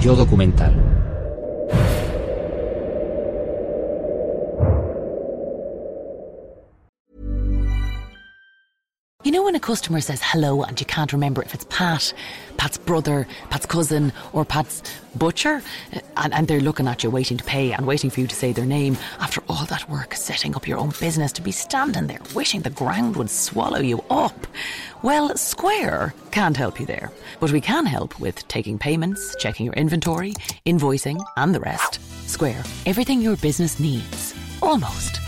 Yo documental. You know when a customer says hello and you can't remember if it's Pat, Pat's brother, Pat's cousin, or Pat's butcher? Uh, and, and, they're looking at you waiting to pay and waiting for you to say their name after all that work setting up your own business to be standing there wishing the ground would swallow you up. Well, Square can't help you there, but we can help with taking payments, checking your inventory, invoicing, and the rest. Square, everything your business needs. Almost.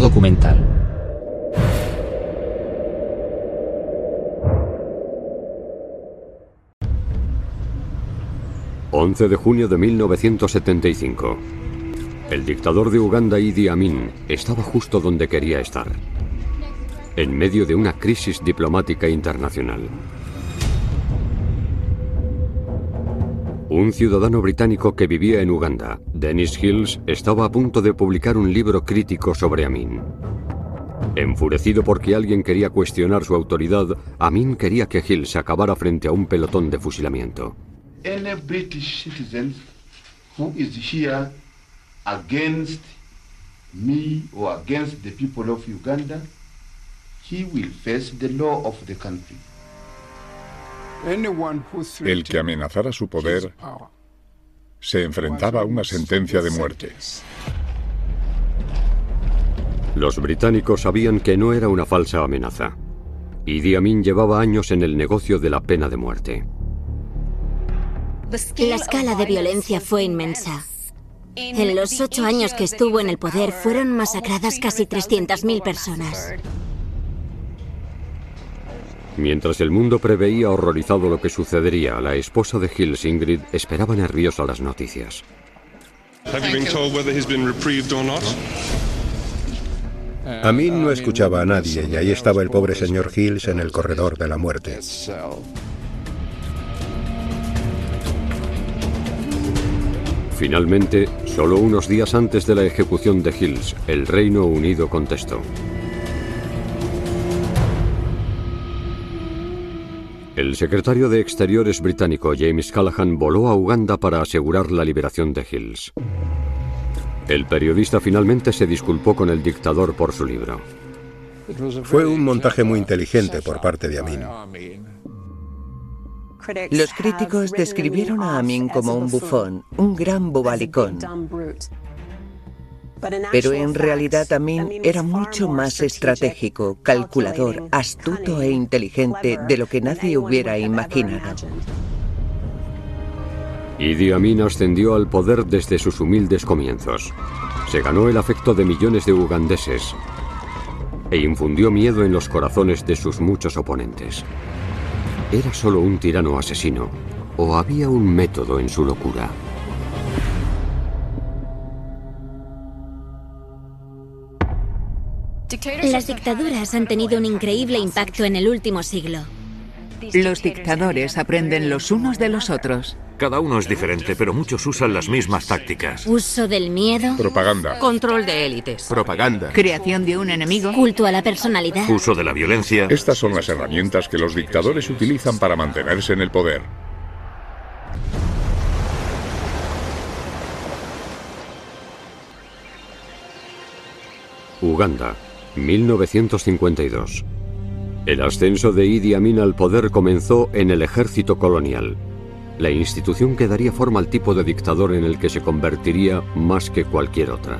Documental. ...11 de junio de 1975... ...el dictador de Uganda Idi Amin... ...estaba justo donde quería estar... ...en medio de una crisis diplomática internacional... Un ciudadano británico que vivía en Uganda, Dennis Hills, estaba a punto de publicar un libro crítico sobre Amin. Enfurecido porque alguien quería cuestionar su autoridad, Amin quería que Hills acabara frente a un pelotón de fusilamiento. Any British citizen who is here against me or against the people of Uganda, he will face the law of the country. El que amenazara su poder se enfrentaba a una sentencia de muerte. Los británicos sabían que no era una falsa amenaza. Idi Amin llevaba años en el negocio de la pena de muerte. La escala de violencia fue inmensa. En los ocho años que estuvo en el poder fueron masacradas casi 300.000 personas. Mientras el mundo preveía horrorizado lo que sucedería, la esposa de Hills, Ingrid, esperaba nerviosa las noticias. Amin no escuchaba a nadie y ahí estaba el pobre señor Hills en el corredor de la muerte. Finalmente, solo unos días antes de la ejecución de Hills, el Reino Unido contestó. El secretario de Exteriores británico James Callaghan voló a Uganda para asegurar la liberación de Hills. El periodista finalmente se disculpó con el dictador por su libro. Fue un montaje muy inteligente por parte de Amin. Los críticos describieron a Amin como un bufón, un gran bobalicón. Pero en realidad Amin era mucho más estratégico, calculador, astuto e inteligente de lo que nadie hubiera imaginado. Idi Amin ascendió al poder desde sus humildes comienzos. Se ganó el afecto de millones de ugandeses e infundió miedo en los corazones de sus muchos oponentes. ¿Era solo un tirano asesino o había un método en su locura? Las dictaduras han tenido un increíble impacto en el último siglo. Los dictadores aprenden los unos de los otros. Cada uno es diferente, pero muchos usan las mismas tácticas. Uso del miedo. Propaganda. Control de élites. Propaganda. Creación de un enemigo. Culto a la personalidad. Uso de la violencia. Estas son las herramientas que los dictadores utilizan para mantenerse en el poder. Uganda, 1952. El ascenso de Idi Amin al poder comenzó en el ejército colonial, la institución que daría forma al tipo de dictador en el que se convertiría más que cualquier otra.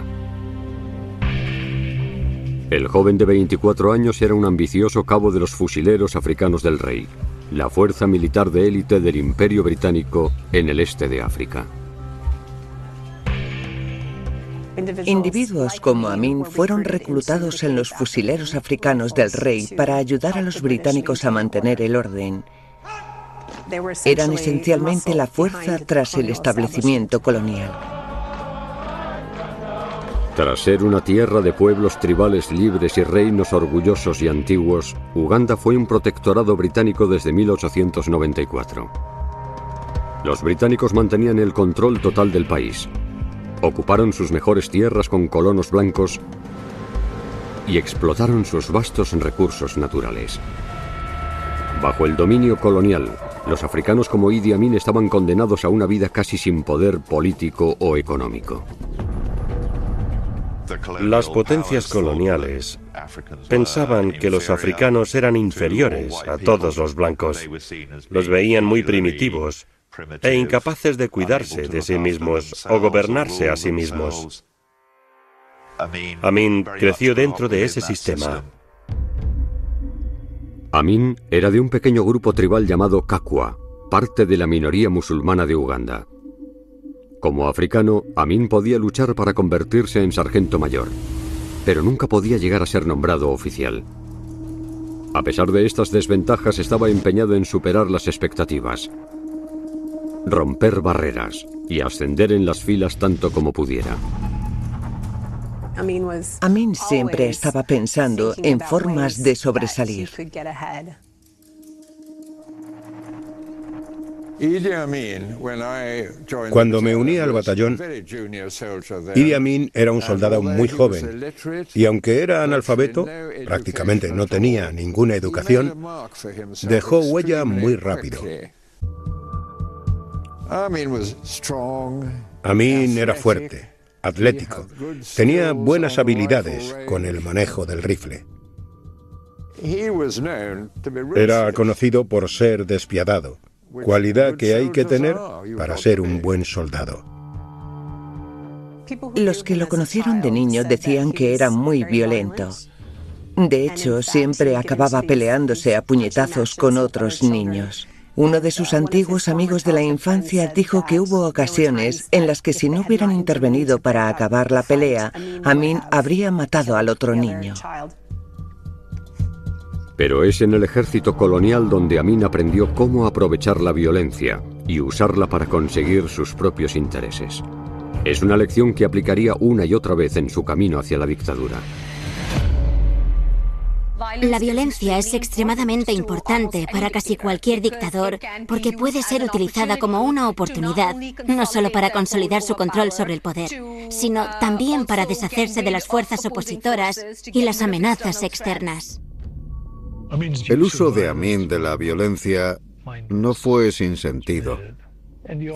El joven de 24 años era un ambicioso cabo de los fusileros africanos del rey, la fuerza militar de élite del imperio británico en el este de África. Individuos como Amin fueron reclutados en los fusileros africanos del rey para ayudar a los británicos a mantener el orden. Eran esencialmente la fuerza tras el establecimiento colonial. Tras ser una tierra de pueblos tribales libres y reinos orgullosos y antiguos, Uganda fue un protectorado británico desde 1894. Los británicos mantenían el control total del país, ocuparon sus mejores tierras con colonos blancos y explotaron sus vastos recursos naturales. Bajo el dominio colonial, los africanos como Idi Amin estaban condenados a una vida casi sin poder político o económico. Las potencias coloniales pensaban que los africanos eran inferiores a todos los blancos. Los veían muy primitivos e incapaces de cuidarse de sí mismos o gobernarse a sí mismos. Amin creció dentro de ese sistema. Amin era de un pequeño grupo tribal llamado Kakwa, parte de la minoría musulmana de Uganda. Como africano, Amin podía luchar para convertirse en sargento mayor, pero nunca podía llegar a ser nombrado oficial. A pesar de estas desventajas, estaba empeñado en superar las expectativas, romper barreras y ascender en las filas tanto como pudiera. Amin siempre estaba pensando en formas de sobresalir. Cuando me uní al batallón, Idi Amin era un soldado muy joven y aunque era analfabeto, prácticamente no tenía ninguna educación, dejó huella muy rápido. Amin era fuerte, atlético, tenía buenas habilidades con el manejo del rifle. Era conocido por ser despiadado, cualidad que hay que tener para ser un buen soldado. Los que lo conocieron de niño decían que era muy violento. De hecho, siempre acababa peleándose a puñetazos con otros niños. Uno de sus antiguos amigos de la infancia dijo que hubo ocasiones en las que si no hubieran intervenido para acabar la pelea, Amin habría matado al otro niño. Pero es en el ejército colonial donde Amin aprendió cómo aprovechar la violencia y usarla para conseguir sus propios intereses. Es una lección que aplicaría una y otra vez en su camino hacia la dictadura. La violencia es extremadamente importante para casi cualquier dictador porque puede ser utilizada como una oportunidad, no solo para consolidar su control sobre el poder, sino también para deshacerse de las fuerzas opositoras y las amenazas externas. El uso de Amin de la violencia no fue sin sentido.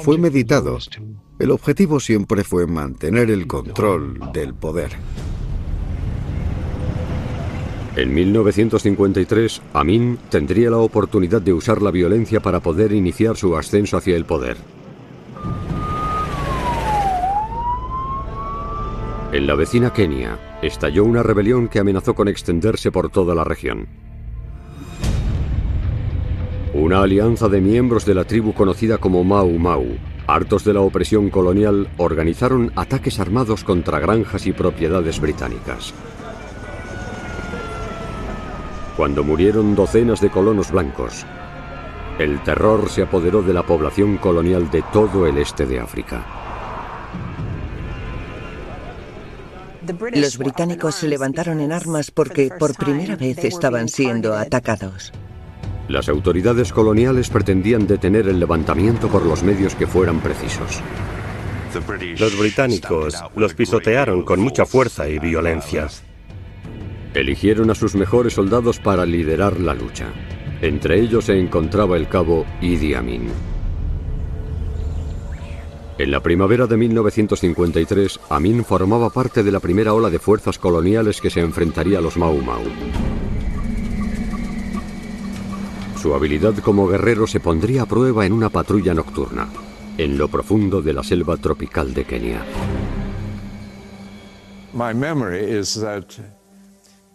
Fue meditado. El objetivo siempre fue mantener el control del poder. En 1953, Amin tendría la oportunidad de usar la violencia para poder iniciar su ascenso hacia el poder. En la vecina Kenia, estalló una rebelión que amenazó con extenderse por toda la región. Una alianza de miembros de la tribu conocida como Mau Mau, hartos de la opresión colonial, organizaron ataques armados contra granjas y propiedades británicas. Cuando murieron docenas de colonos blancos, el terror se apoderó de la población colonial de todo el este de África. Los británicos se levantaron en armas porque por primera vez estaban siendo atacados. Las autoridades coloniales pretendían detener el levantamiento por los medios que fueran precisos. Los británicos los pisotearon con mucha fuerza y violencia. Eligieron a sus mejores soldados para liderar la lucha. Entre ellos se encontraba el cabo Idi Amin. En la primavera de 1953, Amin formaba parte de la primera ola de fuerzas coloniales que se enfrentaría a los Mau Mau. Su habilidad como guerrero se pondría a prueba en una patrulla nocturna, en lo profundo de la selva tropical de Kenia.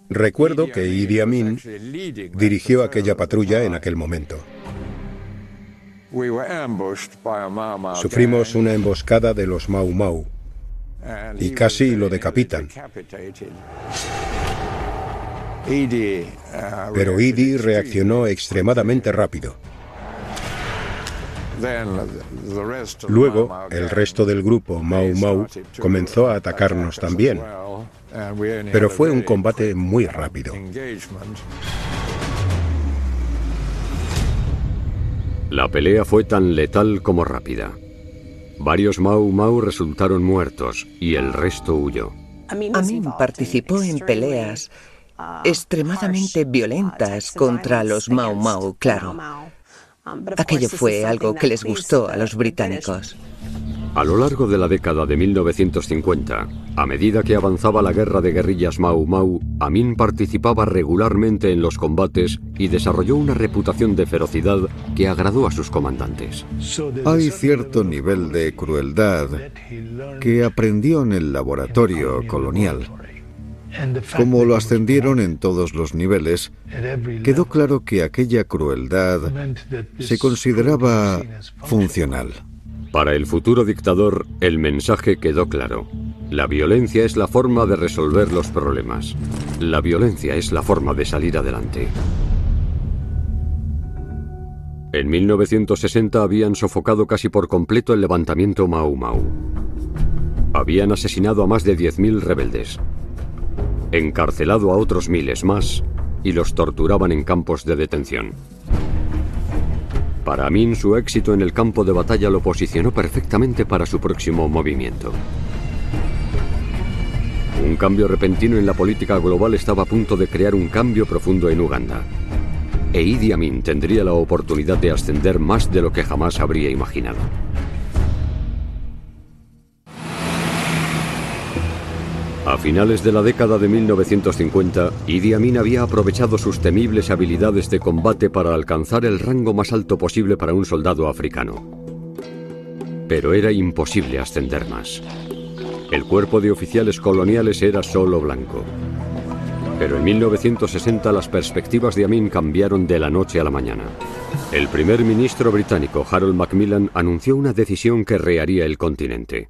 Recuerdo que Idi Amin dirigió aquella patrulla en aquel momento. Sufrimos una emboscada de los Mau Mau y casi lo decapitan. Pero Idi reaccionó extremadamente rápido. Luego, el resto del grupo Mau Mau comenzó a atacarnos también. Pero fue un combate muy rápido. La pelea fue tan letal como rápida. Varios Mau Mau resultaron muertos y el resto huyó. Amin participó en peleas extremadamente violentas contra los Mau Mau, claro. Aquello fue algo que les gustó a los británicos. A lo largo de la década de 1950, a medida que avanzaba la guerra de guerrillas Mau Mau, Amin participaba regularmente en los combates y desarrolló una reputación de ferocidad que agradó a sus comandantes. Hay cierto nivel de crueldad que aprendió en el laboratorio colonial. Como lo ascendieron en todos los niveles, quedó claro que aquella crueldad se consideraba funcional. Para el futuro dictador, el mensaje quedó claro. La violencia es la forma de resolver los problemas. La violencia es la forma de salir adelante. En 1960 habían sofocado casi por completo el levantamiento Mau Mau. Habían asesinado a más de 10.000 rebeldes, encarcelado a otros miles más y los torturaban en campos de detención. Para Amin, su éxito en el campo de batalla lo posicionó perfectamente para su próximo movimiento. Un cambio repentino en la política global estaba a punto de crear un cambio profundo en Uganda. E Idi Amin tendría la oportunidad de ascender más de lo que jamás habría imaginado. A finales de la década de 1950, Idi Amin había aprovechado sus temibles habilidades de combate para alcanzar el rango más alto posible para un soldado africano. Pero era imposible ascender más. El cuerpo de oficiales coloniales era solo blanco. Pero en 1960 las perspectivas de Amin cambiaron de la noche a la mañana. El primer ministro británico Harold Macmillan anunció una decisión que reharía el continente.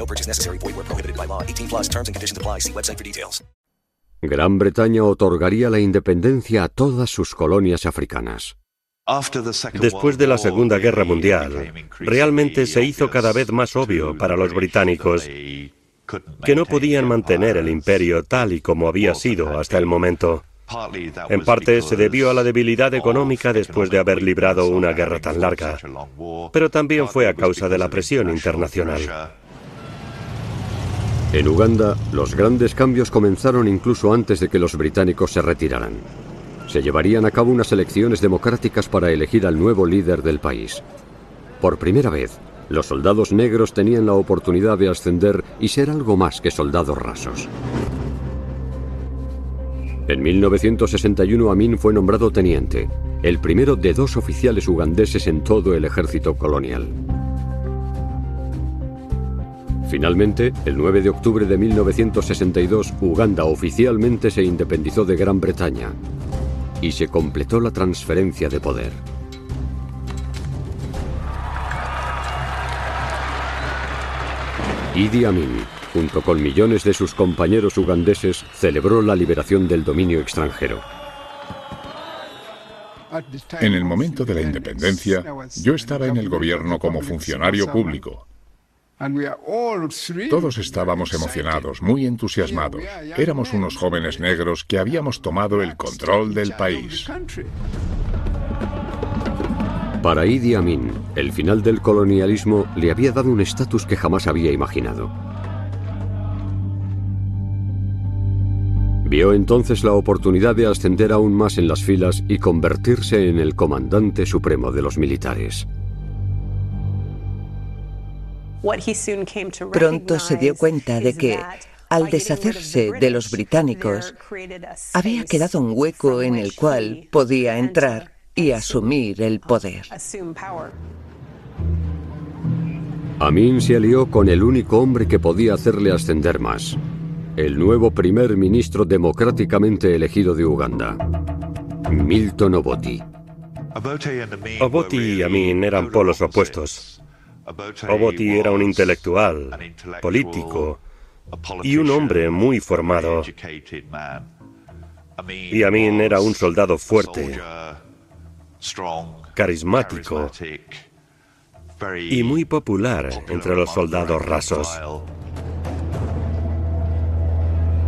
No purchase necessary. Void where prohibited by law. 18 plus terms and conditions apply. See website for details. Gran Bretaña otorgaría la independencia a todas sus colonias africanas. Después de la Segunda Guerra Mundial, realmente se hizo cada vez más obvio para los británicos que no podían mantener el imperio tal y como había sido hasta el momento. En parte se debió a la debilidad económica después de haber librado una guerra tan larga, pero también fue a causa de la presión internacional. En Uganda, los grandes cambios comenzaron incluso antes de que los británicos se retiraran. Se llevarían a cabo unas elecciones democráticas para elegir al nuevo líder del país. Por primera vez, los soldados negros tenían la oportunidad de ascender y ser algo más que soldados rasos. En 1961 Amin fue nombrado teniente, el primero de dos oficiales ugandeses en todo el ejército colonial. Finalmente, el 9 de octubre de 1962, Uganda oficialmente se independizó de Gran Bretaña y se completó la transferencia de poder. Idi Amin, junto con millones de sus compañeros ugandeses, celebró la liberación del dominio extranjero. En el momento de la independencia, yo estaba en el gobierno como funcionario público. Todos estábamos emocionados, muy entusiasmados. Éramos unos jóvenes negros que habíamos tomado el control del país. Para Idi Amin, el final del colonialismo le había dado un estatus que jamás había imaginado. Vio entonces la oportunidad de ascender aún más en las filas y convertirse en el comandante supremo de los militares. Pronto se dio cuenta de que, al deshacerse de los británicos, había quedado un hueco en el cual podía entrar y asumir el poder. Amin se alió con el único hombre que podía hacerle ascender más, el nuevo primer ministro democráticamente elegido de Uganda, Milton Obote. Obote y Amin eran polos opuestos. Obote era un intelectual, político y un hombre muy formado. Y Amin era un soldado fuerte, carismático y muy popular entre los soldados rasos.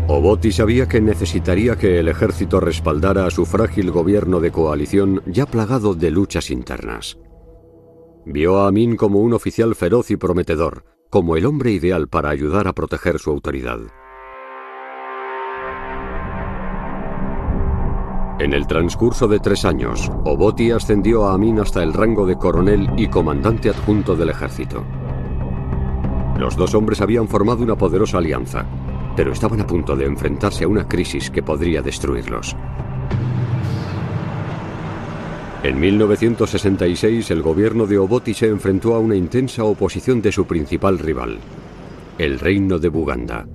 Obote sabía que necesitaría que el ejército respaldara a su frágil gobierno de coalición ya plagado de luchas internas. Vio a Amin como un oficial feroz y prometedor, como el hombre ideal para ayudar a proteger su autoridad. En el transcurso de tres años, Oboti ascendió a Amin hasta el rango de coronel y comandante adjunto del ejército. Los dos hombres habían formado una poderosa alianza, pero estaban a punto de enfrentarse a una crisis que podría destruirlos. En 1966 el gobierno de Oboti se enfrentó a una intensa oposición de su principal rival, el reino de Buganda.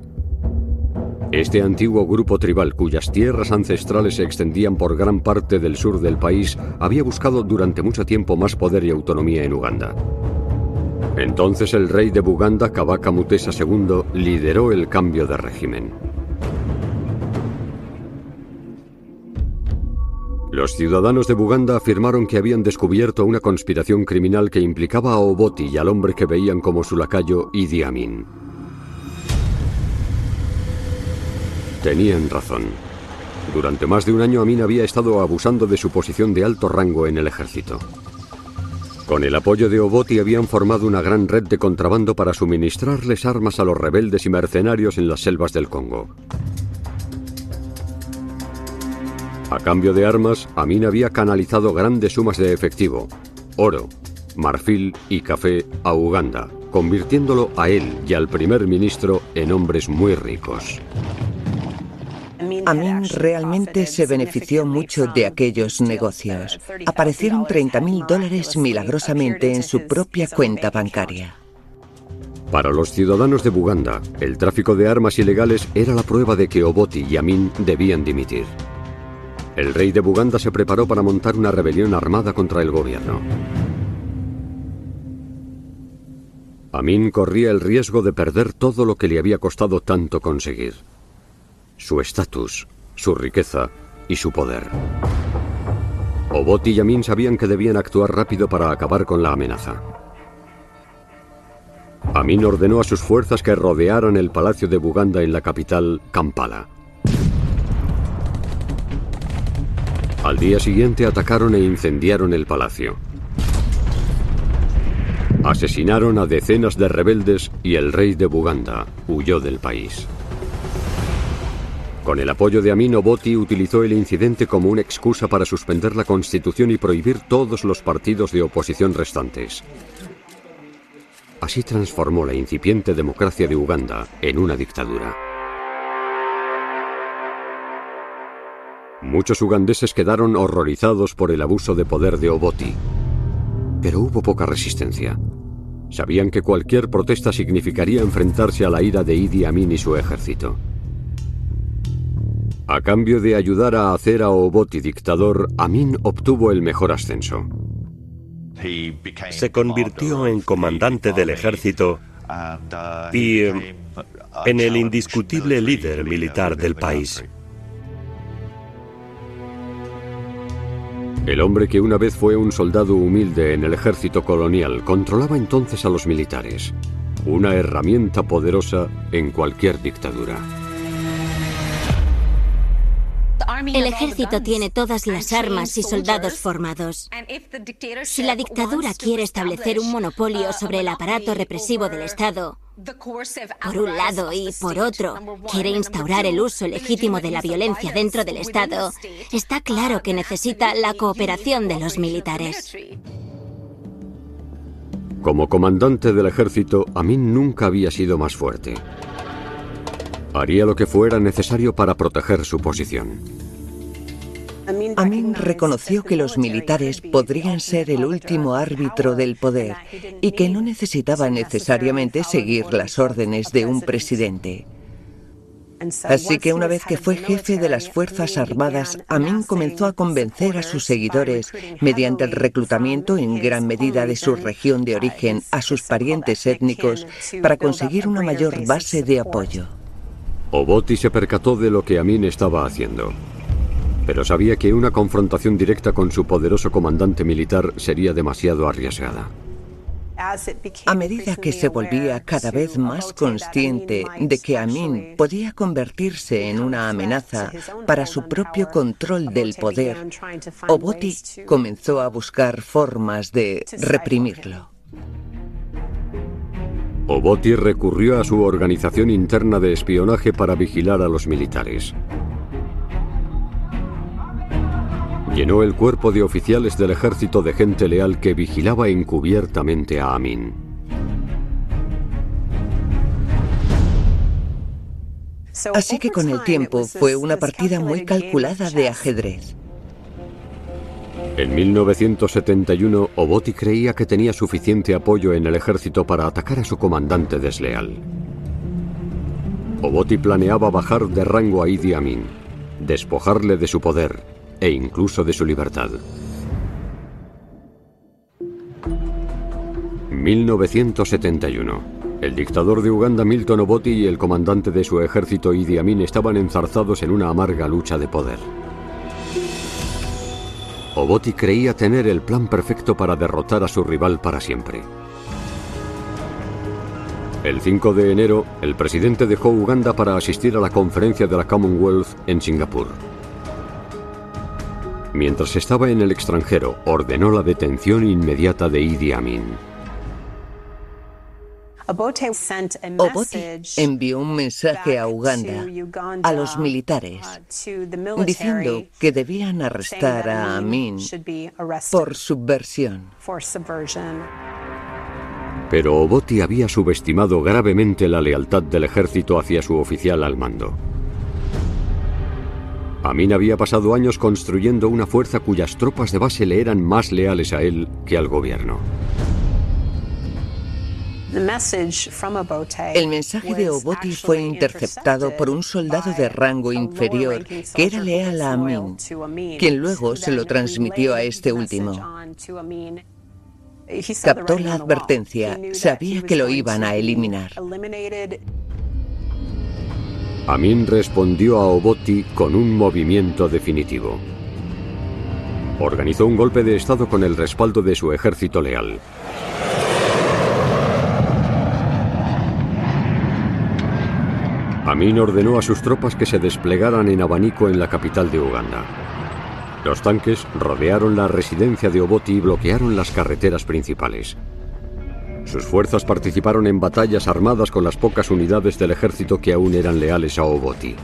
Este antiguo grupo tribal cuyas tierras ancestrales se extendían por gran parte del sur del país había buscado durante mucho tiempo más poder y autonomía en Uganda. Entonces el rey de Buganda, Kabaka Mutesa II, lideró el cambio de régimen. Los ciudadanos de Buganda afirmaron que habían descubierto una conspiración criminal que implicaba a Oboti y al hombre que veían como su lacayo Idi Amin. Tenían razón. Durante más de un año Amin había estado abusando de su posición de alto rango en el ejército. Con el apoyo de Oboti habían formado una gran red de contrabando para suministrarles armas a los rebeldes y mercenarios en las selvas del Congo. A cambio de armas, Amin había canalizado grandes sumas de efectivo, oro, marfil y café a Uganda, convirtiéndolo a él y al primer ministro en hombres muy ricos. Amin realmente se benefició mucho de aquellos negocios. Aparecieron 30.000 dólares milagrosamente en su propia cuenta bancaria. Para los ciudadanos de Buganda, el tráfico de armas ilegales era la prueba de que Oboti y Amin debían dimitir. El rey de Buganda se preparó para montar una rebelión armada contra el gobierno. Amin corría el riesgo de perder todo lo que le había costado tanto conseguir. Su estatus, su riqueza y su poder. Oboti y Amin sabían que debían actuar rápido para acabar con la amenaza. Amin ordenó a sus fuerzas que rodearan el palacio de Buganda en la capital, Kampala. Al día siguiente atacaron e incendiaron el palacio. Asesinaron a decenas de rebeldes y el rey de Buganda huyó del país. Con el apoyo de Amin Oboti utilizó el incidente como una excusa para suspender la constitución y prohibir todos los partidos de oposición restantes. Así transformó la incipiente democracia de Uganda en una dictadura. Muchos ugandeses quedaron horrorizados por el abuso de poder de Oboti, pero hubo poca resistencia. Sabían que cualquier protesta significaría enfrentarse a la ira de Idi Amin y su ejército. A cambio de ayudar a hacer a Oboti dictador, Amin obtuvo el mejor ascenso. Se convirtió en comandante del ejército y eh, en el indiscutible líder militar del país. El hombre que una vez fue un soldado humilde en el ejército colonial controlaba entonces a los militares, una herramienta poderosa en cualquier dictadura. El ejército tiene todas las armas y soldados formados. Si la dictadura quiere establecer un monopolio sobre el aparato represivo del Estado, por un lado y por otro, quiere instaurar el uso legítimo de la violencia dentro del Estado, está claro que necesita la cooperación de los militares. Como comandante del ejército, Amin nunca había sido más fuerte. Haría lo que fuera necesario para proteger su posición. Amin reconoció que los militares podrían ser el último árbitro del poder y que no necesitaban necesariamente seguir las órdenes de un presidente. Así que una vez que fue jefe de las Fuerzas Armadas, Amin comenzó a convencer a sus seguidores, mediante el reclutamiento en gran medida de su región de origen a sus parientes étnicos, para conseguir una mayor base de apoyo. Oboti se percató de lo que Amin estaba haciendo pero sabía que una confrontación directa con su poderoso comandante militar sería demasiado arriesgada. A medida que se volvía cada vez más consciente de que Amin podía convertirse en una amenaza para su propio control del poder, Oboti comenzó a buscar formas de reprimirlo. Oboti recurrió a su organización interna de espionaje para vigilar a los militares. Llenó el cuerpo de oficiales del ejército de gente leal que vigilaba encubiertamente a Amin. Así que con el tiempo fue una partida muy calculada de ajedrez. En 1971, Oboti creía que tenía suficiente apoyo en el ejército para atacar a su comandante desleal. Oboti planeaba bajar de rango a Idi Amin, despojarle de su poder e incluso de su libertad. 1971. El dictador de Uganda Milton Obote y el comandante de su ejército Idi Amin estaban enzarzados en una amarga lucha de poder. Obote creía tener el plan perfecto para derrotar a su rival para siempre. El 5 de enero, el presidente dejó Uganda para asistir a la conferencia de la Commonwealth en Singapur. Mientras estaba en el extranjero, ordenó la detención inmediata de Idi Amin. Obote envió un mensaje a Uganda, a los militares, diciendo que debían arrestar a Amin por subversión. Pero Obote había subestimado gravemente la lealtad del ejército hacia su oficial al mando. Amin había pasado años construyendo una fuerza cuyas tropas de base le eran más leales a él que al gobierno. El mensaje de Oboti fue interceptado por un soldado de rango inferior que era leal a Amin, quien luego se lo transmitió a este último. Captó la advertencia, sabía que lo iban a eliminar. Amin respondió a Oboti con un movimiento definitivo. Organizó un golpe de Estado con el respaldo de su ejército leal. Amin ordenó a sus tropas que se desplegaran en abanico en la capital de Uganda. Los tanques rodearon la residencia de Oboti y bloquearon las carreteras principales. Sus fuerzas participaron en batallas armadas con las pocas unidades del ejército que aún eran leales a Obote.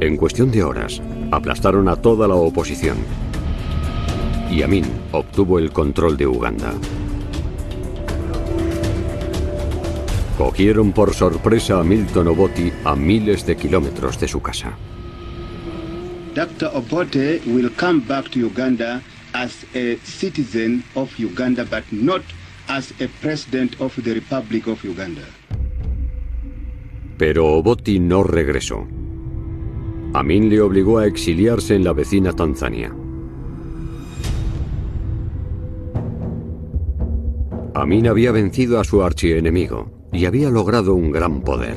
En cuestión de horas, aplastaron a toda la oposición. Y Amin obtuvo el control de Uganda. Cogieron por sorpresa a Milton Obote a miles de kilómetros de su casa. Dr. Obote will come back to Uganda as a citizen of Uganda, but not as a president of the Republic of Uganda. Pero Obote no regresó. Amin le obligó a exiliarse en la vecina Tanzania. Amin había vencido a su archienemigo y había logrado un gran poder.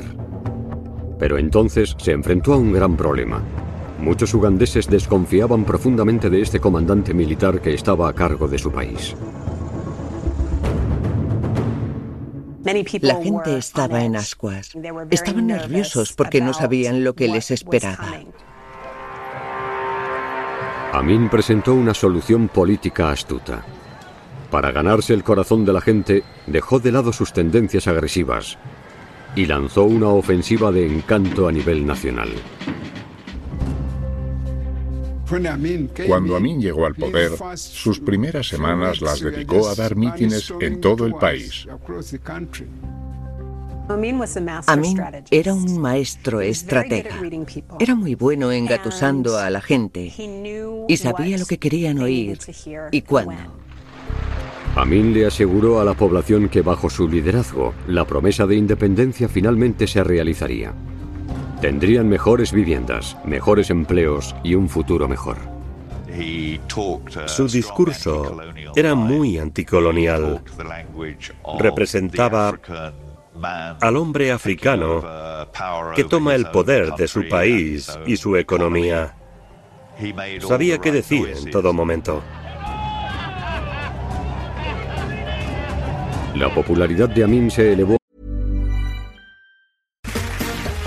Pero entonces se enfrentó a un gran problema. Muchos ugandeses desconfiaban profundamente de este comandante militar que estaba a cargo de su país. La gente estaba en ascuas. Estaban nerviosos porque no sabían lo que les esperaba. Amin presentó una solución política astuta. Para ganarse el corazón de la gente, dejó de lado sus tendencias agresivas y lanzó una ofensiva de encanto a nivel nacional. Cuando Amin llegó al poder, sus primeras semanas las dedicó a dar mítines en todo el país. Amin era un maestro estratega. Era muy bueno engatusando a la gente y sabía lo que querían oír y cuándo. Amin le aseguró a la población que bajo su liderazgo la promesa de independencia finalmente se realizaría. Tendrían mejores viviendas, mejores empleos y un futuro mejor. Su discurso era muy anticolonial. Representaba al hombre africano que toma el poder de su país y su economía. Sabía qué decir en todo momento. La popularidad de Amin se elevó.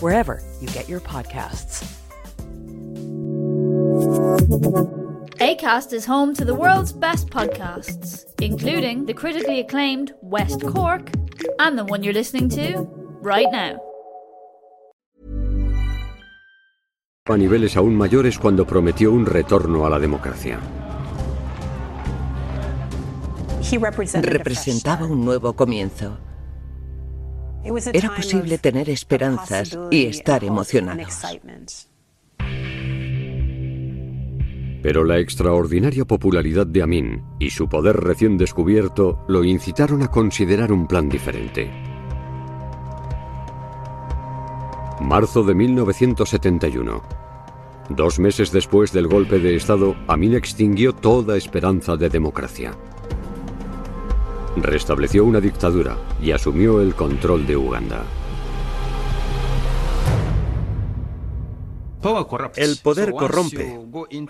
wherever you get your podcasts. ACAST is home to the world's best podcasts, including the critically acclaimed West Cork and the one you're listening to right now. A niveles aún mayores cuando prometió un retorno a la democracia. Representaba un nuevo comienzo. Era posible tener esperanzas y estar emocionados. Pero la extraordinaria popularidad de Amin y su poder recién descubierto lo incitaron a considerar un plan diferente. Marzo de 1971. Dos meses después del golpe de Estado, Amin extinguió toda esperanza de democracia. Restableció una dictadura y asumió el control de Uganda. El poder corrompe.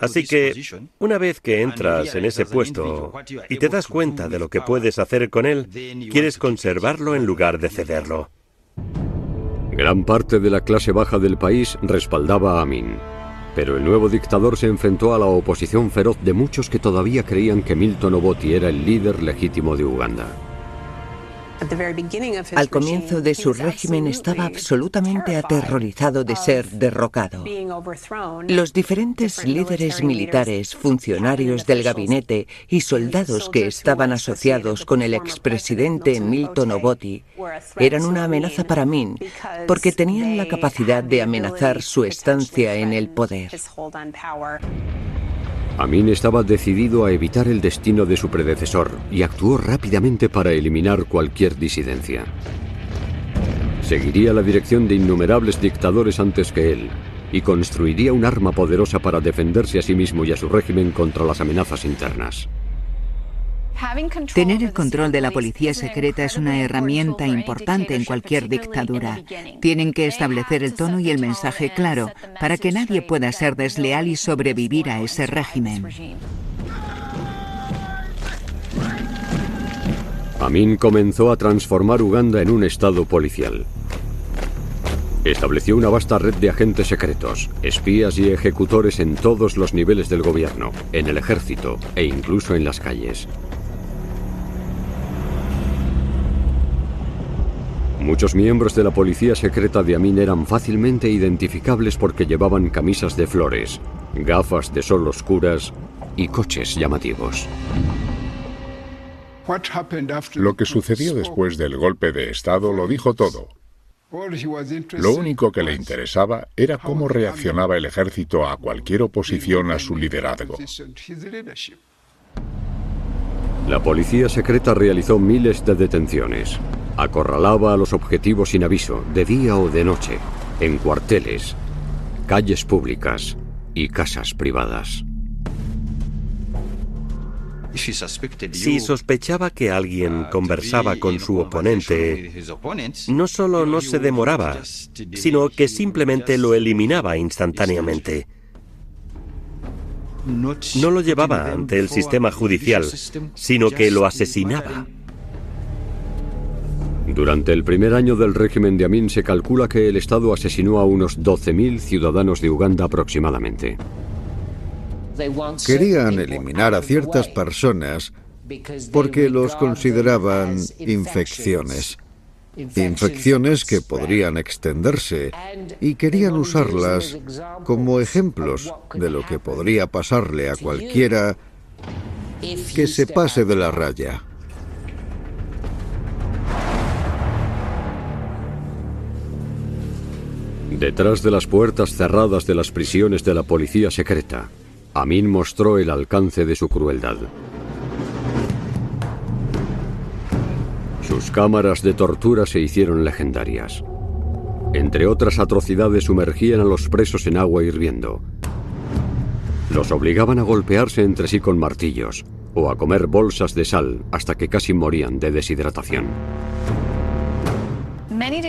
Así que, una vez que entras en ese puesto y te das cuenta de lo que puedes hacer con él, quieres conservarlo en lugar de cederlo. Gran parte de la clase baja del país respaldaba a Amin. Pero el nuevo dictador se enfrentó a la oposición feroz de muchos que todavía creían que Milton Obote era el líder legítimo de Uganda. Al comienzo de su régimen estaba absolutamente aterrorizado de ser derrocado. Los diferentes líderes militares, funcionarios del gabinete y soldados que estaban asociados con el expresidente Milton Obote eran una amenaza para Min porque tenían la capacidad de amenazar su estancia en el poder. Amin estaba decidido a evitar el destino de su predecesor y actuó rápidamente para eliminar cualquier disidencia. Seguiría la dirección de innumerables dictadores antes que él y construiría un arma poderosa para defenderse a sí mismo y a su régimen contra las amenazas internas. Tener el control de la policía secreta es una herramienta importante en cualquier dictadura. Tienen que establecer el tono y el mensaje claro para que nadie pueda ser desleal y sobrevivir a ese régimen. Amin comenzó a transformar Uganda en un estado policial. Estableció una vasta red de agentes secretos, espías y ejecutores en todos los niveles del gobierno, en el ejército e incluso en las calles. Muchos miembros de la policía secreta de Amin eran fácilmente identificables porque llevaban camisas de flores, gafas de sol oscuras y coches llamativos. Lo que sucedió después del golpe de Estado lo dijo todo. Lo único que le interesaba era cómo reaccionaba el ejército a cualquier oposición a su liderazgo. La policía secreta realizó miles de detenciones. Acorralaba a los objetivos sin aviso, de día o de noche, en cuarteles, calles públicas y casas privadas. Si sospechaba que alguien conversaba con su oponente, no solo no se demoraba, sino que simplemente lo eliminaba instantáneamente. No lo llevaba ante el sistema judicial, sino que lo asesinaba. Durante el primer año del régimen de Amin se calcula que el Estado asesinó a unos 12.000 ciudadanos de Uganda aproximadamente. Querían eliminar a ciertas personas porque los consideraban infecciones. Infecciones que podrían extenderse y querían usarlas como ejemplos de lo que podría pasarle a cualquiera que se pase de la raya. Detrás de las puertas cerradas de las prisiones de la policía secreta, Amin mostró el alcance de su crueldad. Sus cámaras de tortura se hicieron legendarias. Entre otras atrocidades sumergían a los presos en agua hirviendo. Los obligaban a golpearse entre sí con martillos o a comer bolsas de sal hasta que casi morían de deshidratación.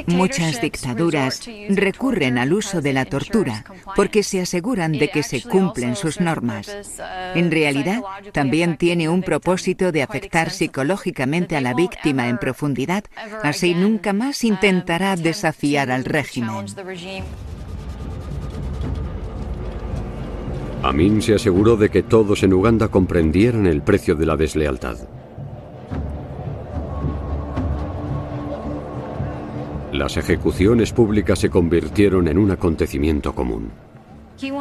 Muchas dictaduras recurren al uso de la tortura porque se aseguran de que se cumplen sus normas. En realidad, también tiene un propósito de afectar psicológicamente a la víctima en profundidad, así nunca más intentará desafiar al régimen. Amin se aseguró de que todos en Uganda comprendieran el precio de la deslealtad. Las ejecuciones públicas se convirtieron en un acontecimiento común.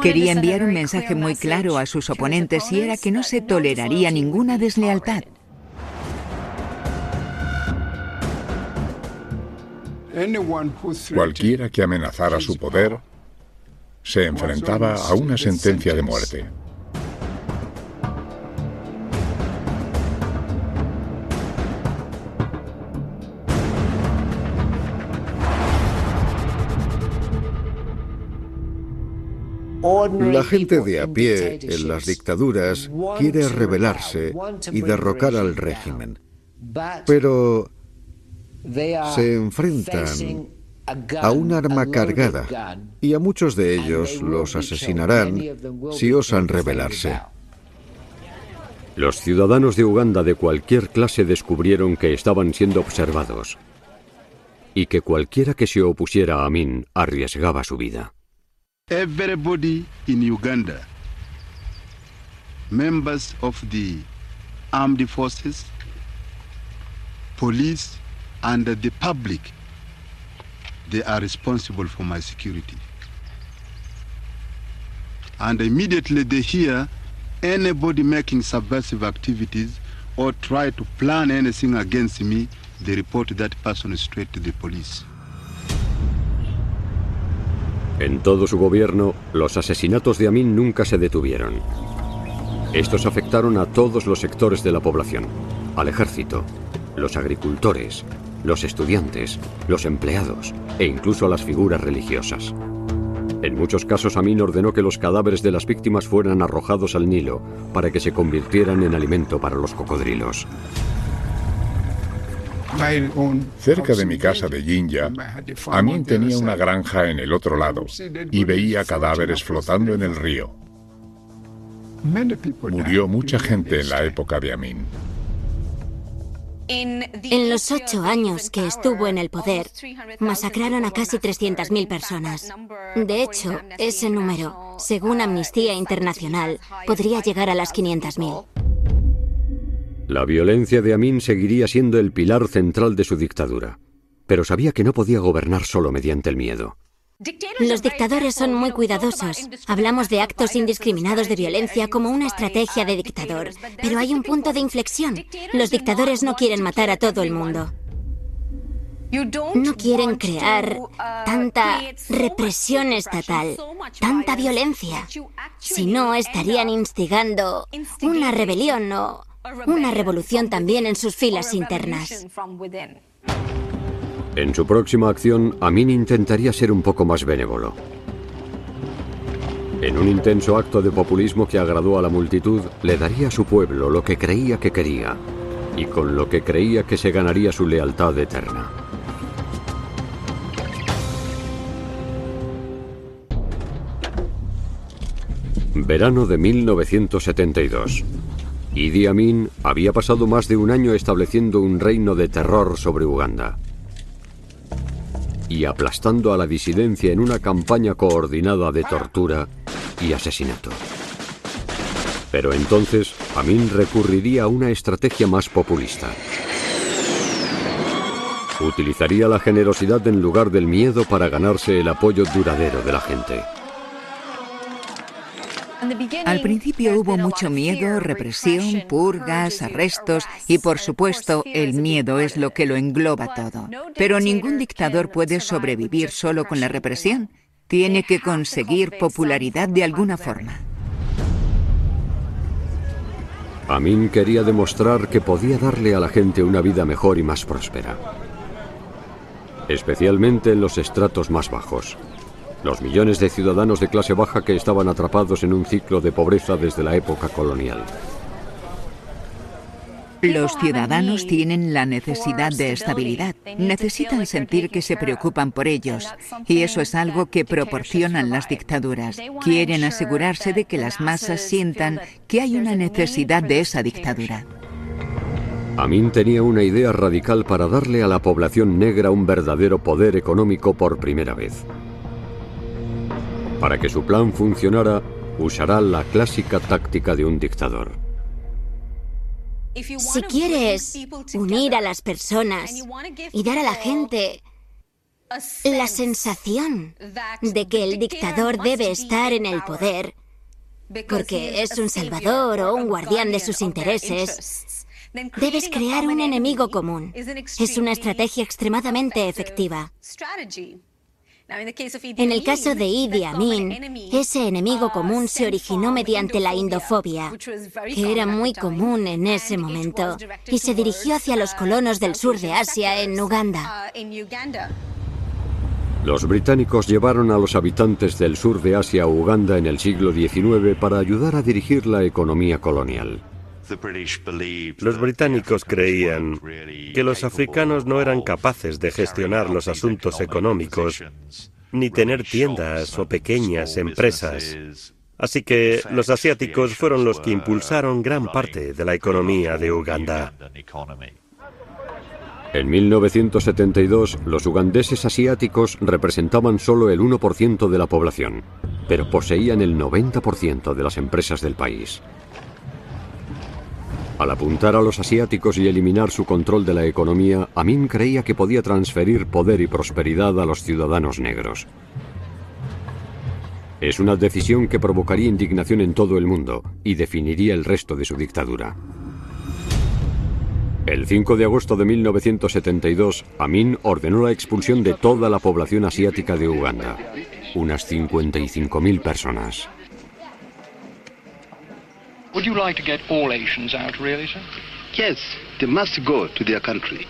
Quería enviar un mensaje muy claro a sus oponentes y era que no se toleraría ninguna deslealtad. Cualquiera que amenazara su poder se enfrentaba a una sentencia de muerte. La gente de a pie en las dictaduras quiere rebelarse y derrocar al régimen, pero se enfrentan a un arma cargada, y a muchos de ellos los asesinarán si osan rebelarse. Los ciudadanos de Uganda de cualquier clase descubrieron que estaban siendo observados y que cualquiera que se opusiera a Amin arriesgaba su vida. Everybody in Uganda, members of the armed forces, police, and the public, they are responsible for my security. And immediately they hear anybody making subversive activities or try to plan anything against me, they report that person straight to the police. En todo su gobierno, los asesinatos de Amin nunca se detuvieron. Estos afectaron a todos los sectores de la población, al ejército, los agricultores, los estudiantes, los empleados e incluso a las figuras religiosas. En muchos casos Amin ordenó que los cadáveres de las víctimas fueran arrojados al Nilo para que se convirtieran en alimento para los cocodrilos. Cerca de mi casa de Jinja, Amin tenía una granja en el otro lado y veía cadáveres flotando en el río. Murió mucha gente en la época de Amin. En los ocho años que estuvo en el poder, masacraron a casi 300.000 personas. De hecho, ese número, según Amnistía Internacional, podría llegar a las 500.000. La violencia de Amin seguiría siendo el pilar central de su dictadura, pero sabía que no podía gobernar solo mediante el miedo. Los dictadores son muy cuidadosos. Hablamos de actos indiscriminados de violencia como una estrategia de dictador, pero hay un punto de inflexión. Los dictadores no quieren matar a todo el mundo. No quieren crear tanta represión estatal, tanta violencia. Si no, estarían instigando una rebelión o una revolución también en sus filas internas. En su próxima acción, Amin intentaría ser un poco más benévolo. En un intenso acto de populismo que agradó a la multitud, le daría a su pueblo lo que creía que quería y con lo que creía que se ganaría su lealtad eterna. Verano de 1972. Idi Amin había pasado más de un año estableciendo un reino de terror sobre Uganda y aplastando a la disidencia en una campaña coordinada de tortura y asesinato. Pero entonces Amin recurriría a una estrategia más populista. Utilizaría la generosidad en lugar del miedo para ganarse el apoyo duradero de la gente. Al principio hubo mucho miedo, represión, purgas, arrestos y por supuesto el miedo es lo que lo engloba todo. Pero ningún dictador puede sobrevivir solo con la represión. Tiene que conseguir popularidad de alguna forma. Amin quería demostrar que podía darle a la gente una vida mejor y más próspera, especialmente en los estratos más bajos los millones de ciudadanos de clase baja que estaban atrapados en un ciclo de pobreza desde la época colonial. Los ciudadanos tienen la necesidad de estabilidad, necesitan sentir que se preocupan por ellos, y eso es algo que proporcionan las dictaduras. Quieren asegurarse de que las masas sientan que hay una necesidad de esa dictadura. Amin tenía una idea radical para darle a la población negra un verdadero poder económico por primera vez. Para que su plan funcionara, usará la clásica táctica de un dictador. Si quieres unir a las personas y dar a la gente la sensación de que el dictador debe estar en el poder, porque es un salvador o un guardián de sus intereses, debes crear un enemigo común. Es una estrategia extremadamente efectiva. En el caso de Idi Amin, ese enemigo común se originó mediante la indofobia, que era muy común en ese momento, y se dirigió hacia los colonos del sur de Asia en Uganda. Los británicos llevaron a los habitantes del sur de Asia a Uganda en el siglo XIX para ayudar a dirigir la economía colonial. Los británicos creían que los africanos no eran capaces de gestionar los asuntos económicos, ni tener tiendas o pequeñas empresas. Así que los asiáticos fueron los que impulsaron gran parte de la economía de Uganda. En 1972, los ugandeses asiáticos representaban solo el 1% de la población, pero poseían el 90% de las empresas del país. Al apuntar a los asiáticos y eliminar su control de la economía, Amin creía que podía transferir poder y prosperidad a los ciudadanos negros. Es una decisión que provocaría indignación en todo el mundo y definiría el resto de su dictadura. El 5 de agosto de 1972, Amin ordenó la expulsión de toda la población asiática de Uganda, unas 55.000 personas. Would you like to get all Asians out, really, sir? Yes, they must go to their country.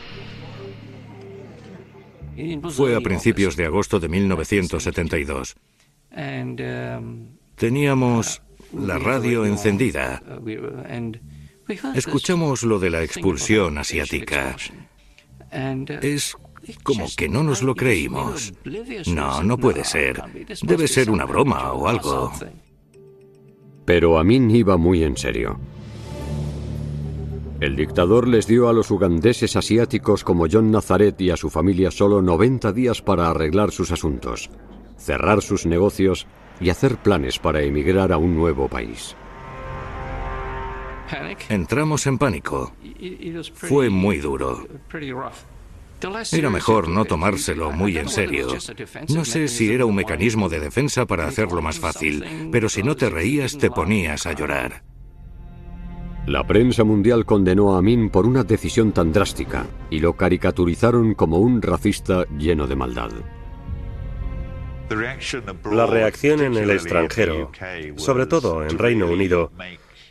Fue a principios de agosto de 1972. Teníamos la radio encendida. Escuchamos lo de la expulsión asiática. Es como que no nos lo creímos. No, no puede ser. Debe ser una broma o algo. Pero Amin iba muy en serio. El dictador les dio a los ugandeses asiáticos como John Nazaret y a su familia solo 90 días para arreglar sus asuntos, cerrar sus negocios y hacer planes para emigrar a un nuevo país. Entramos en pánico. Fue muy duro. Era mejor no tomárselo muy en serio. No sé si era un mecanismo de defensa para hacerlo más fácil, pero si no te reías te ponías a llorar. La prensa mundial condenó a Amin por una decisión tan drástica y lo caricaturizaron como un racista lleno de maldad. La reacción en el extranjero, sobre todo en Reino Unido,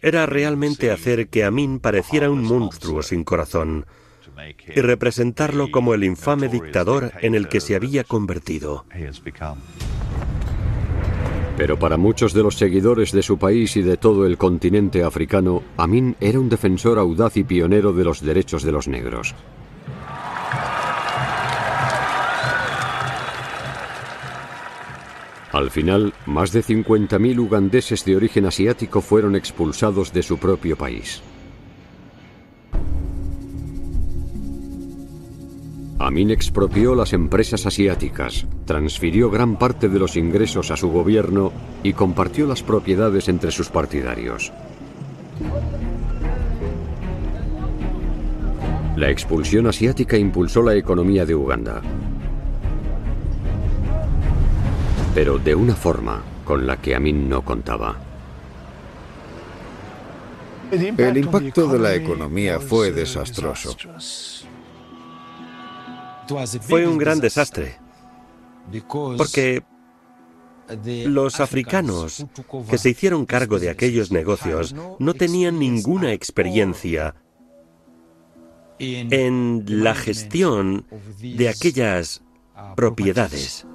era realmente hacer que Amin pareciera un monstruo sin corazón, y representarlo como el infame dictador en el que se había convertido. Pero para muchos de los seguidores de su país y de todo el continente africano, Amin era un defensor audaz y pionero de los derechos de los negros. Al final, más de 50.000 ugandeses de origen asiático fueron expulsados de su propio país. Amin expropió las empresas asiáticas, transfirió gran parte de los ingresos a su gobierno y compartió las propiedades entre sus partidarios. La expulsión asiática impulsó la economía de Uganda, pero de una forma con la que Amin no contaba. El impacto de la economía fue desastroso. Fue un gran desastre, porque los africanos que se hicieron cargo de aquellos negocios no tenían ninguna experiencia en la gestión de aquellas propiedades.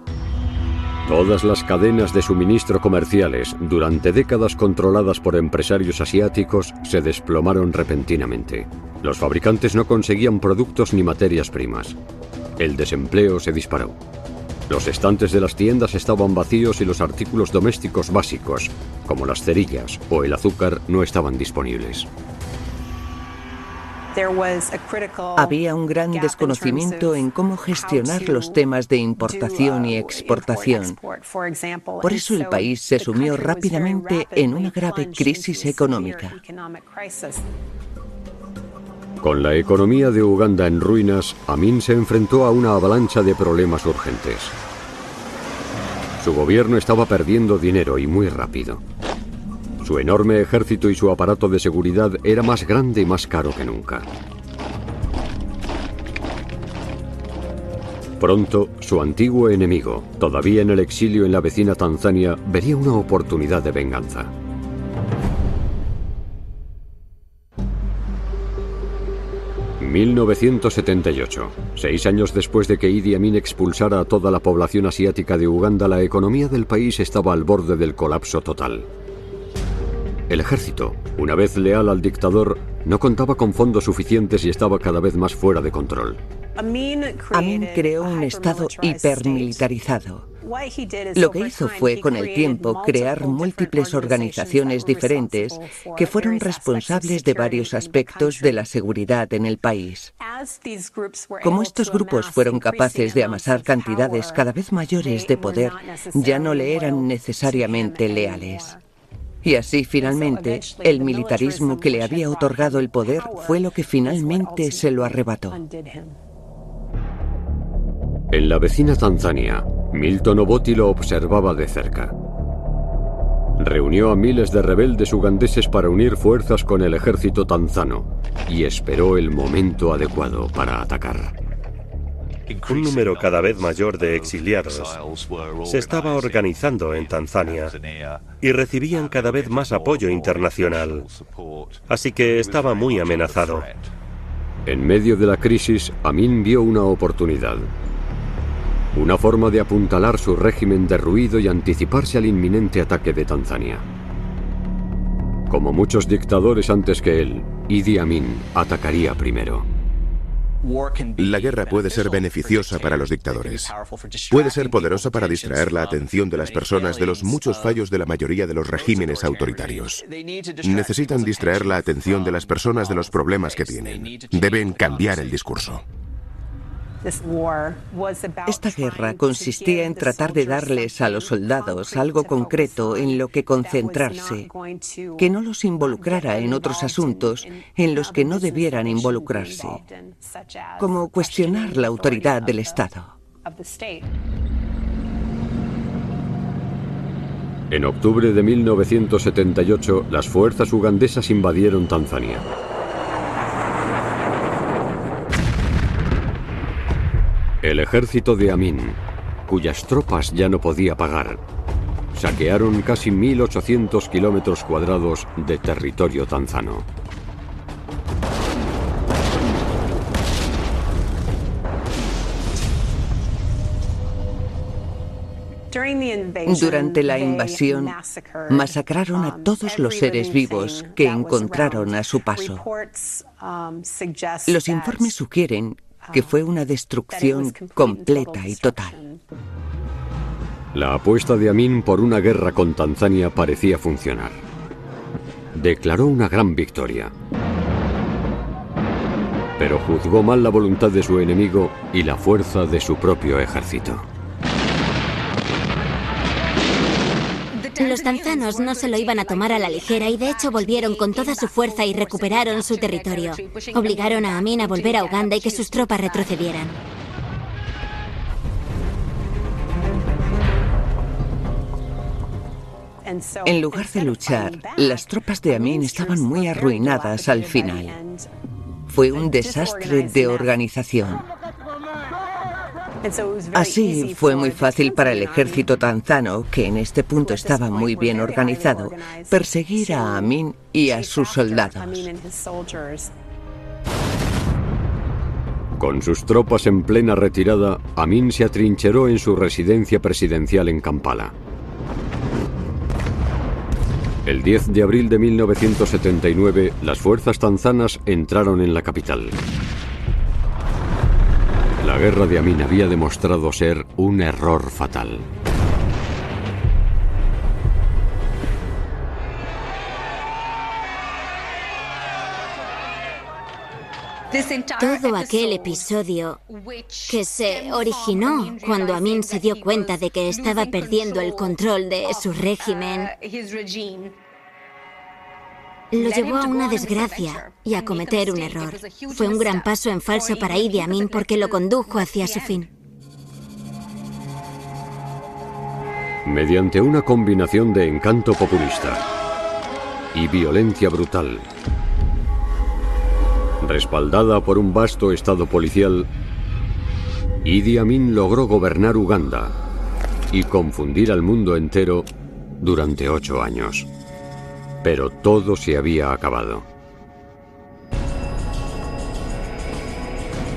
Todas las cadenas de suministro comerciales, durante décadas controladas por empresarios asiáticos, se desplomaron repentinamente. Los fabricantes no conseguían productos ni materias primas. El desempleo se disparó. Los estantes de las tiendas estaban vacíos y los artículos domésticos básicos, como las cerillas o el azúcar, no estaban disponibles. Había un gran desconocimiento en cómo gestionar los temas de importación y exportación. Por eso el país se sumió rápidamente en una grave crisis económica. Con la economía de Uganda en ruinas, Amin se enfrentó a una avalancha de problemas urgentes. Su gobierno estaba perdiendo dinero y muy rápido. Su enorme ejército y su aparato de seguridad era más grande y más caro que nunca. Pronto, su antiguo enemigo, todavía en el exilio en la vecina Tanzania, vería una oportunidad de venganza. ...1978... Seis años después de que Idi Amin expulsara a toda la población asiática de Uganda... ...la economía del país estaba al borde del colapso total. El ejército, una vez leal al dictador, no contaba con fondos suficientes y estaba cada vez más fuera de control. Amin creó un estado hipermilitarizado. Lo que hizo fue, con el tiempo, crear múltiples organizaciones diferentes que fueron responsables de varios aspectos de la seguridad en el país. Como estos grupos fueron capaces de amasar cantidades cada vez mayores de poder, ya no le eran necesariamente leales. Y así, finalmente, el militarismo que le había otorgado el poder fue lo que finalmente se lo arrebató. En la vecina Tanzania, Milton Obote lo observaba de cerca. Reunió a miles de rebeldes ugandeses para unir fuerzas con el ejército tanzano y esperó el momento adecuado para atacar. Un número cada vez mayor de exiliados se estaba organizando en Tanzania y recibían cada vez más apoyo internacional, así que estaba muy amenazado. En medio de la crisis, Amin vio una oportunidad. Una forma de apuntalar su régimen derruido y anticiparse al inminente ataque de Tanzania. Como muchos dictadores antes que él, Idi Amin atacaría primero. La guerra puede ser beneficiosa para los dictadores. Puede ser poderosa para distraer la atención de las personas de los muchos fallos de la mayoría de los regímenes autoritarios. Necesitan distraer la atención de las personas de los problemas que tienen. Deben cambiar el discurso. Esta guerra consistía en tratar de darles a los soldados algo concreto en lo que concentrarse, que no los involucrara en otros asuntos en los que no debieran involucrarse, como cuestionar la autoridad del Estado. En octubre de 1978, las fuerzas ugandesas invadieron Tanzania. El ejército de Amin, cuyas tropas ya no podía pagar, saquearon casi 1.800 kilómetros cuadrados de territorio tanzano. Durante la invasión, masacraron a todos los seres vivos que encontraron a su paso. Los informes sugieren que fue una destrucción completa y total. La apuesta de Amin por una guerra con Tanzania parecía funcionar. Declaró una gran victoria. Pero juzgó mal la voluntad de su enemigo y la fuerza de su propio ejército. Los tanzanos no se lo iban a tomar a la ligera y de hecho volvieron con toda su fuerza y recuperaron su territorio. Obligaron a Amin a volver a Uganda y que sus tropas retrocedieran. En lugar de luchar, las tropas de Amin estaban muy arruinadas al final. Fue un desastre de organización. Así fue muy fácil para el ejército tanzano, que en este punto estaba muy bien organizado, perseguir a Amin y a sus soldados. Con sus tropas en plena retirada, Amin se atrincheró en su residencia presidencial en Kampala. El 10 de abril de 1979, las fuerzas tanzanas entraron en la capital. La guerra de Amin había demostrado ser un error fatal. Todo aquel episodio que se originó cuando Amin se dio cuenta de que estaba perdiendo el control de su régimen lo llevó a una desgracia y a cometer un error. Fue un gran paso en falso para Idi Amin porque lo condujo hacia su fin. Mediante una combinación de encanto populista y violencia brutal, respaldada por un vasto estado policial, Idi Amin logró gobernar Uganda y confundir al mundo entero durante ocho años. Pero todo se había acabado.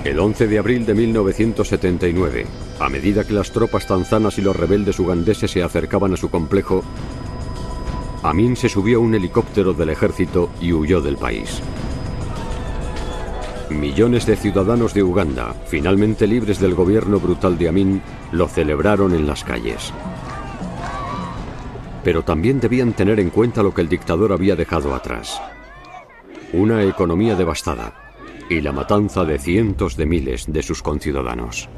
El 11 de abril de 1979, a medida que las tropas tanzanas y los rebeldes ugandeses se acercaban a su complejo, Amin se subió a un helicóptero del ejército y huyó del país. Millones de ciudadanos de Uganda, finalmente libres del gobierno brutal de Amin, lo celebraron en las calles. Pero también debían tener en cuenta lo que el dictador había dejado atrás. Una economía devastada y la matanza de cientos de miles de sus conciudadanos.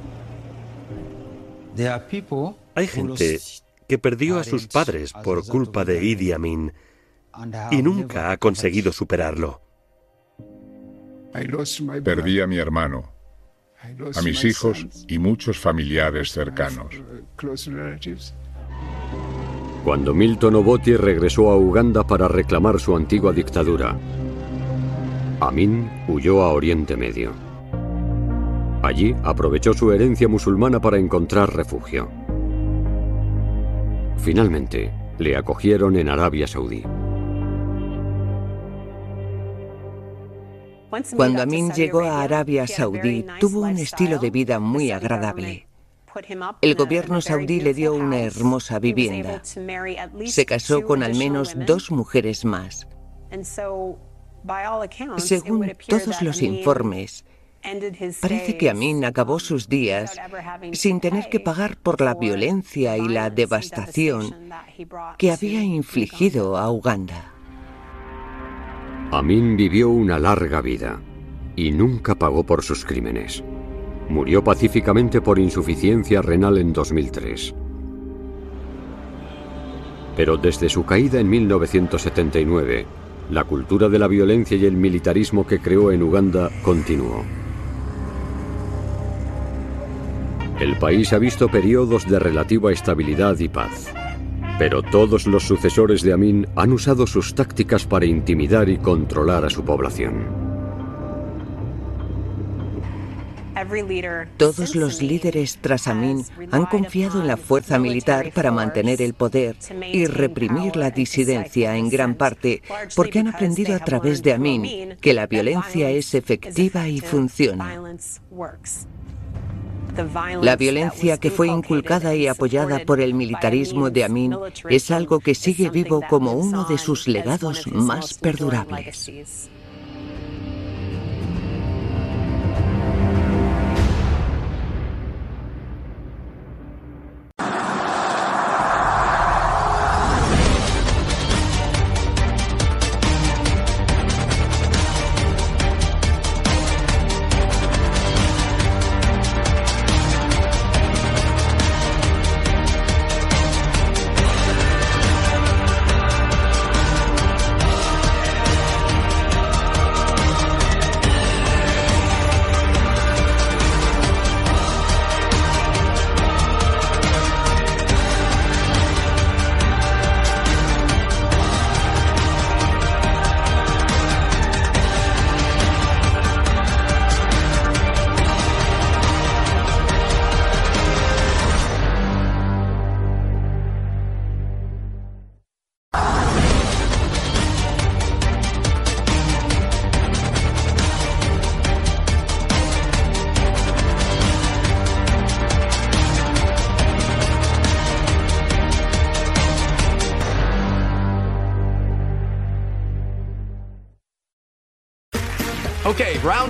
Hay gente que perdió a sus padres por culpa de Idi Amin y nunca ha conseguido superarlo. Perdí a mi hermano, a mis hijos y muchos familiares cercanos. Cuando Milton Obote regresó a Uganda para reclamar su antigua dictadura, Amin huyó a Oriente Medio. Allí aprovechó su herencia musulmana para encontrar refugio. Finalmente, le acogieron en Arabia Saudí. Cuando Amin llegó a Arabia Saudí, tuvo un estilo de vida muy agradable. El gobierno saudí le dio una hermosa vivienda. Se casó con al menos dos mujeres más. Según todos los informes, Parece que Amin acabó sus días sin tener que pagar por la violencia y la devastación que había infligido a Uganda. Amin vivió una larga vida y nunca pagó por sus crímenes. Murió pacíficamente por insuficiencia renal en 2003. Pero desde su caída en 1979, la cultura de la violencia y el militarismo que creó en Uganda continuó. El país ha visto periodos de relativa estabilidad y paz. Pero todos los sucesores de Amin han usado sus tácticas para intimidar y controlar a su población. Todos los líderes tras Amin han confiado en la fuerza militar para mantener el poder y reprimir la disidencia en gran parte porque han aprendido a través de Amin que la violencia es efectiva y funciona. La violencia que fue inculcada y apoyada por el militarismo de Amin es algo que sigue vivo como uno de sus legados más perdurables.